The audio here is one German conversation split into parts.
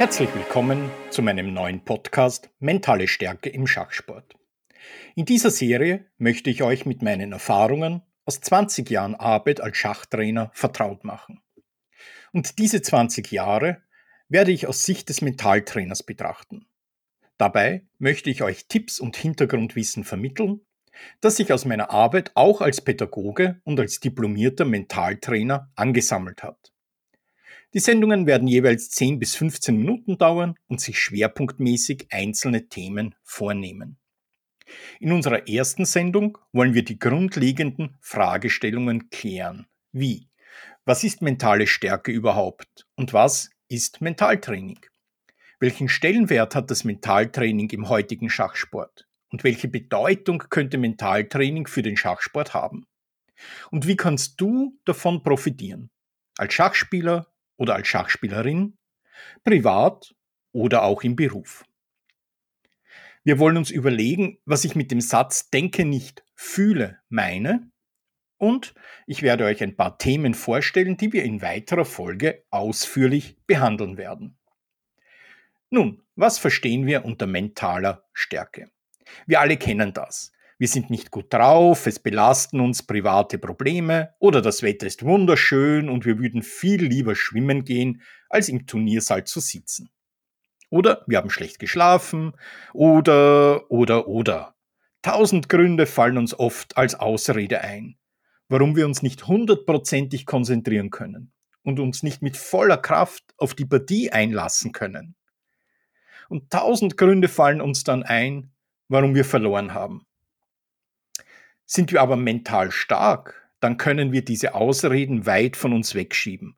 Herzlich willkommen zu meinem neuen Podcast Mentale Stärke im Schachsport. In dieser Serie möchte ich euch mit meinen Erfahrungen aus 20 Jahren Arbeit als Schachtrainer vertraut machen. Und diese 20 Jahre werde ich aus Sicht des Mentaltrainers betrachten. Dabei möchte ich euch Tipps und Hintergrundwissen vermitteln, das sich aus meiner Arbeit auch als Pädagoge und als diplomierter Mentaltrainer angesammelt hat. Die Sendungen werden jeweils 10 bis 15 Minuten dauern und sich schwerpunktmäßig einzelne Themen vornehmen. In unserer ersten Sendung wollen wir die grundlegenden Fragestellungen klären. Wie? Was ist mentale Stärke überhaupt? Und was ist Mentaltraining? Welchen Stellenwert hat das Mentaltraining im heutigen Schachsport? Und welche Bedeutung könnte Mentaltraining für den Schachsport haben? Und wie kannst du davon profitieren? Als Schachspieler oder als Schachspielerin, privat oder auch im Beruf. Wir wollen uns überlegen, was ich mit dem Satz Denke nicht, fühle meine. Und ich werde euch ein paar Themen vorstellen, die wir in weiterer Folge ausführlich behandeln werden. Nun, was verstehen wir unter mentaler Stärke? Wir alle kennen das. Wir sind nicht gut drauf, es belasten uns private Probleme oder das Wetter ist wunderschön und wir würden viel lieber schwimmen gehen, als im Turniersaal zu sitzen. Oder wir haben schlecht geschlafen. Oder, oder, oder. Tausend Gründe fallen uns oft als Ausrede ein, warum wir uns nicht hundertprozentig konzentrieren können und uns nicht mit voller Kraft auf die Partie einlassen können. Und tausend Gründe fallen uns dann ein, warum wir verloren haben. Sind wir aber mental stark, dann können wir diese Ausreden weit von uns wegschieben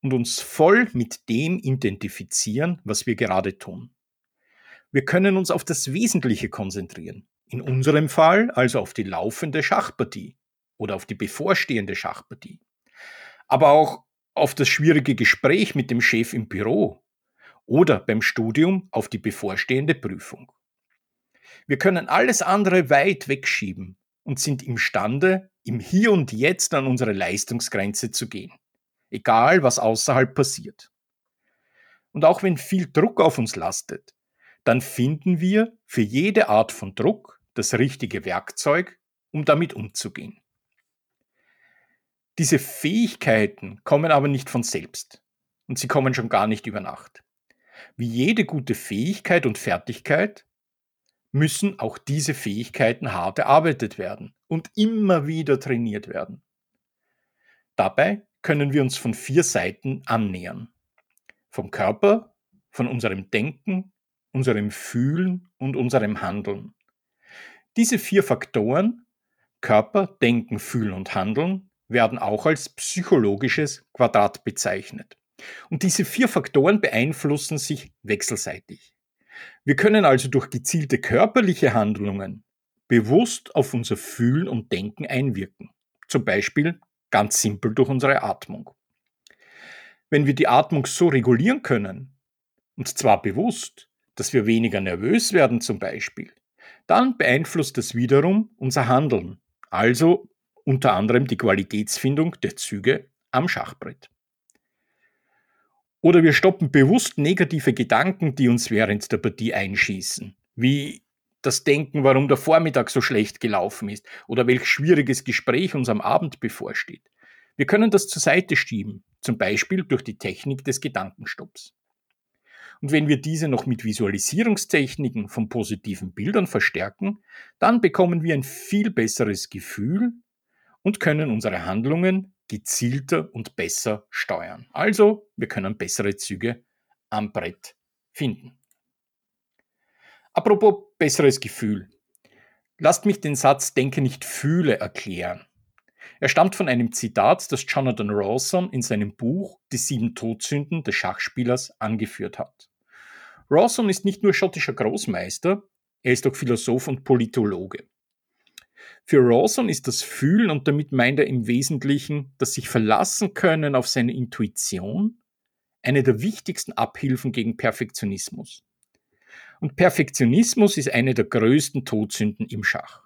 und uns voll mit dem identifizieren, was wir gerade tun. Wir können uns auf das Wesentliche konzentrieren. In unserem Fall also auf die laufende Schachpartie oder auf die bevorstehende Schachpartie. Aber auch auf das schwierige Gespräch mit dem Chef im Büro oder beim Studium auf die bevorstehende Prüfung. Wir können alles andere weit wegschieben und sind imstande, im Hier und Jetzt an unsere Leistungsgrenze zu gehen egal was außerhalb passiert. Und auch wenn viel Druck auf uns lastet, dann finden wir für jede Art von Druck das richtige Werkzeug, um damit umzugehen. Diese Fähigkeiten kommen aber nicht von selbst und sie kommen schon gar nicht über Nacht. Wie jede gute Fähigkeit und Fertigkeit müssen auch diese Fähigkeiten hart erarbeitet werden und immer wieder trainiert werden. Dabei können wir uns von vier Seiten annähern. Vom Körper, von unserem Denken, unserem Fühlen und unserem Handeln. Diese vier Faktoren, Körper, Denken, Fühlen und Handeln, werden auch als psychologisches Quadrat bezeichnet. Und diese vier Faktoren beeinflussen sich wechselseitig. Wir können also durch gezielte körperliche Handlungen bewusst auf unser Fühlen und Denken einwirken. Zum Beispiel Ganz simpel durch unsere Atmung. Wenn wir die Atmung so regulieren können, und zwar bewusst, dass wir weniger nervös werden zum Beispiel, dann beeinflusst das wiederum unser Handeln, also unter anderem die Qualitätsfindung der Züge am Schachbrett. Oder wir stoppen bewusst negative Gedanken, die uns während der Partie einschießen, wie das Denken, warum der Vormittag so schlecht gelaufen ist oder welch schwieriges Gespräch uns am Abend bevorsteht. Wir können das zur Seite schieben, zum Beispiel durch die Technik des Gedankenstopps. Und wenn wir diese noch mit Visualisierungstechniken von positiven Bildern verstärken, dann bekommen wir ein viel besseres Gefühl und können unsere Handlungen gezielter und besser steuern. Also, wir können bessere Züge am Brett finden. Apropos besseres Gefühl. Lasst mich den Satz Denke nicht fühle erklären. Er stammt von einem Zitat, das Jonathan Rawson in seinem Buch Die sieben Todsünden des Schachspielers angeführt hat. Rawson ist nicht nur schottischer Großmeister, er ist auch Philosoph und Politologe. Für Rawson ist das Fühlen, und damit meint er im Wesentlichen das sich verlassen können auf seine Intuition, eine der wichtigsten Abhilfen gegen Perfektionismus. Und Perfektionismus ist eine der größten Todsünden im Schach.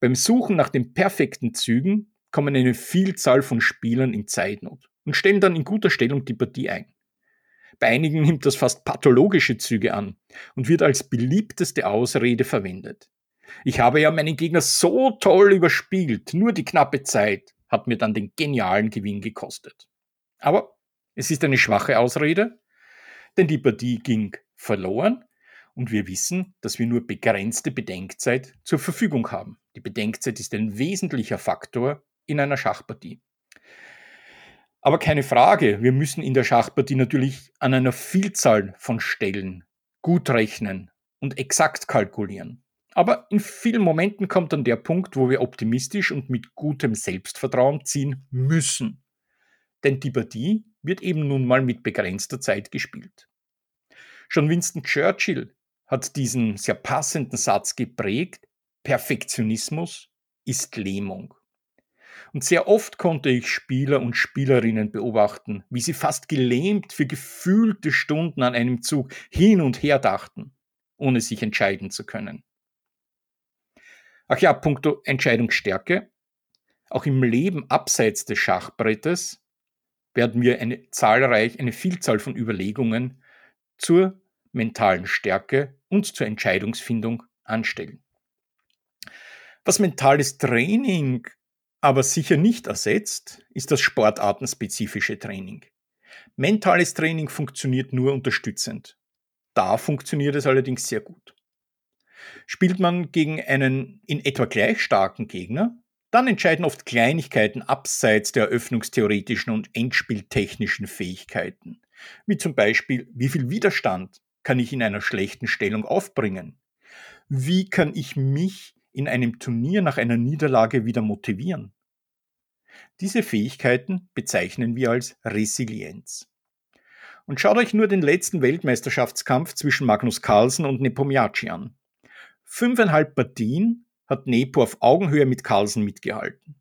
Beim Suchen nach den perfekten Zügen kommen eine Vielzahl von Spielern in Zeitnot und stellen dann in guter Stellung die Partie ein. Bei einigen nimmt das fast pathologische Züge an und wird als beliebteste Ausrede verwendet. Ich habe ja meinen Gegner so toll überspielt, nur die knappe Zeit hat mir dann den genialen Gewinn gekostet. Aber es ist eine schwache Ausrede, denn die Partie ging verloren und wir wissen, dass wir nur begrenzte Bedenkzeit zur Verfügung haben. Die Bedenkzeit ist ein wesentlicher Faktor in einer Schachpartie. Aber keine Frage, wir müssen in der Schachpartie natürlich an einer Vielzahl von Stellen gut rechnen und exakt kalkulieren. Aber in vielen Momenten kommt dann der Punkt, wo wir optimistisch und mit gutem Selbstvertrauen ziehen müssen. Denn die Partie wird eben nun mal mit begrenzter Zeit gespielt. Schon Winston Churchill hat diesen sehr passenden Satz geprägt, Perfektionismus ist Lähmung. Und sehr oft konnte ich Spieler und Spielerinnen beobachten, wie sie fast gelähmt für gefühlte Stunden an einem Zug hin und her dachten, ohne sich entscheiden zu können. Ach ja, puncto Entscheidungsstärke. Auch im Leben abseits des Schachbrettes werden wir eine zahlreich, eine Vielzahl von Überlegungen zur mentalen Stärke und zur Entscheidungsfindung anstellen. Was mentales Training aber sicher nicht ersetzt, ist das sportartenspezifische Training. Mentales Training funktioniert nur unterstützend. Da funktioniert es allerdings sehr gut. Spielt man gegen einen in etwa gleich starken Gegner, dann entscheiden oft Kleinigkeiten abseits der eröffnungstheoretischen und endspieltechnischen Fähigkeiten, wie zum Beispiel, wie viel Widerstand kann ich in einer schlechten Stellung aufbringen? Wie kann ich mich in einem Turnier nach einer Niederlage wieder motivieren? Diese Fähigkeiten bezeichnen wir als Resilienz. Und schaut euch nur den letzten Weltmeisterschaftskampf zwischen Magnus Carlsen und Nepomniachtchi an. Fünfeinhalb Partien hat Nepo auf Augenhöhe mit Carlsen mitgehalten.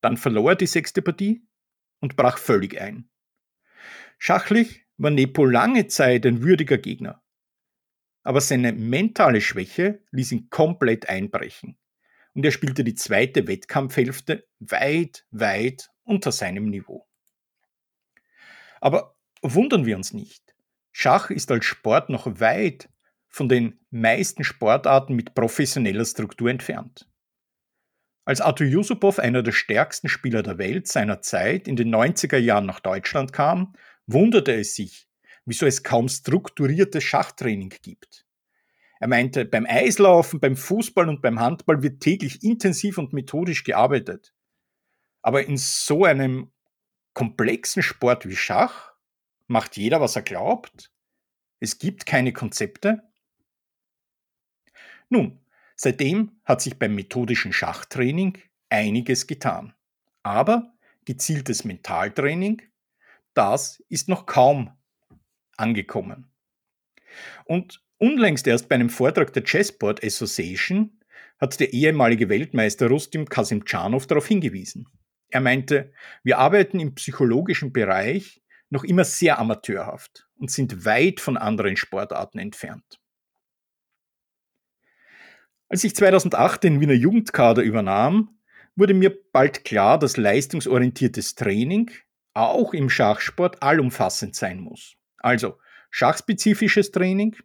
Dann verlor er die sechste Partie und brach völlig ein. Schachlich war Nepo lange Zeit ein würdiger Gegner. Aber seine mentale Schwäche ließ ihn komplett einbrechen. Und er spielte die zweite Wettkampfhälfte weit, weit unter seinem Niveau. Aber wundern wir uns nicht. Schach ist als Sport noch weit von den meisten Sportarten mit professioneller Struktur entfernt. Als Arthur Yusupov, einer der stärksten Spieler der Welt seiner Zeit, in den 90er Jahren nach Deutschland kam wunderte es sich, wieso es kaum strukturiertes Schachtraining gibt. Er meinte, beim Eislaufen, beim Fußball und beim Handball wird täglich intensiv und methodisch gearbeitet. Aber in so einem komplexen Sport wie Schach macht jeder, was er glaubt. Es gibt keine Konzepte. Nun, seitdem hat sich beim methodischen Schachtraining einiges getan. Aber gezieltes Mentaltraining das ist noch kaum angekommen. Und unlängst erst bei einem Vortrag der Chessboard Association hat der ehemalige Weltmeister Rustim Kasimtschanov darauf hingewiesen. Er meinte, wir arbeiten im psychologischen Bereich noch immer sehr amateurhaft und sind weit von anderen Sportarten entfernt. Als ich 2008 den Wiener Jugendkader übernahm, wurde mir bald klar, dass leistungsorientiertes Training auch im Schachsport allumfassend sein muss. Also schachspezifisches Training,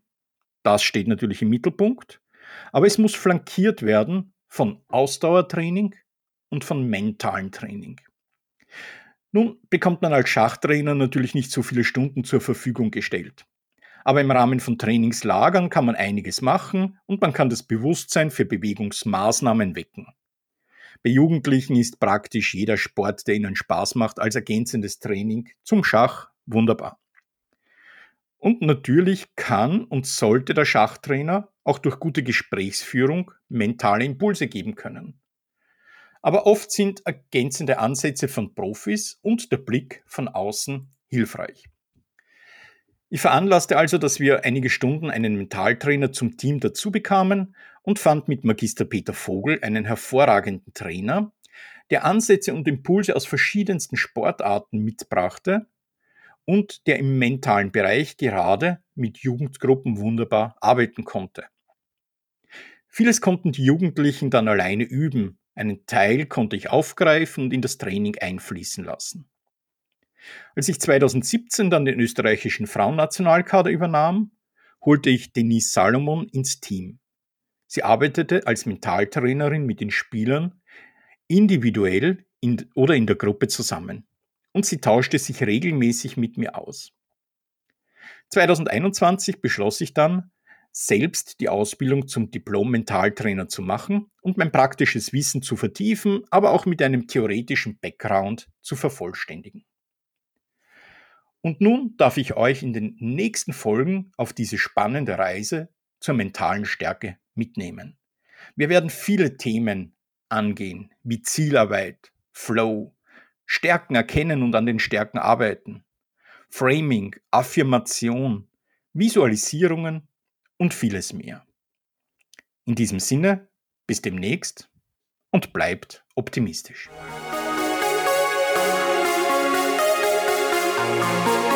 das steht natürlich im Mittelpunkt, aber es muss flankiert werden von Ausdauertraining und von mentalen Training. Nun bekommt man als Schachtrainer natürlich nicht so viele Stunden zur Verfügung gestellt. Aber im Rahmen von Trainingslagern kann man einiges machen und man kann das Bewusstsein für Bewegungsmaßnahmen wecken. Bei Jugendlichen ist praktisch jeder Sport, der ihnen Spaß macht, als ergänzendes Training zum Schach wunderbar. Und natürlich kann und sollte der Schachtrainer auch durch gute Gesprächsführung mentale Impulse geben können. Aber oft sind ergänzende Ansätze von Profis und der Blick von außen hilfreich. Ich veranlasste also, dass wir einige Stunden einen Mentaltrainer zum Team dazu bekamen und fand mit Magister Peter Vogel einen hervorragenden Trainer, der Ansätze und Impulse aus verschiedensten Sportarten mitbrachte und der im mentalen Bereich gerade mit Jugendgruppen wunderbar arbeiten konnte. Vieles konnten die Jugendlichen dann alleine üben, einen Teil konnte ich aufgreifen und in das Training einfließen lassen. Als ich 2017 dann den österreichischen Frauennationalkader übernahm, holte ich Denise Salomon ins Team. Sie arbeitete als Mentaltrainerin mit den Spielern individuell in, oder in der Gruppe zusammen und sie tauschte sich regelmäßig mit mir aus. 2021 beschloss ich dann, selbst die Ausbildung zum Diplom-Mentaltrainer zu machen und mein praktisches Wissen zu vertiefen, aber auch mit einem theoretischen Background zu vervollständigen. Und nun darf ich euch in den nächsten Folgen auf diese spannende Reise zur mentalen Stärke mitnehmen. Wir werden viele Themen angehen, wie Zielarbeit, Flow, Stärken erkennen und an den Stärken arbeiten, Framing, Affirmation, Visualisierungen und vieles mehr. In diesem Sinne, bis demnächst und bleibt optimistisch. thank you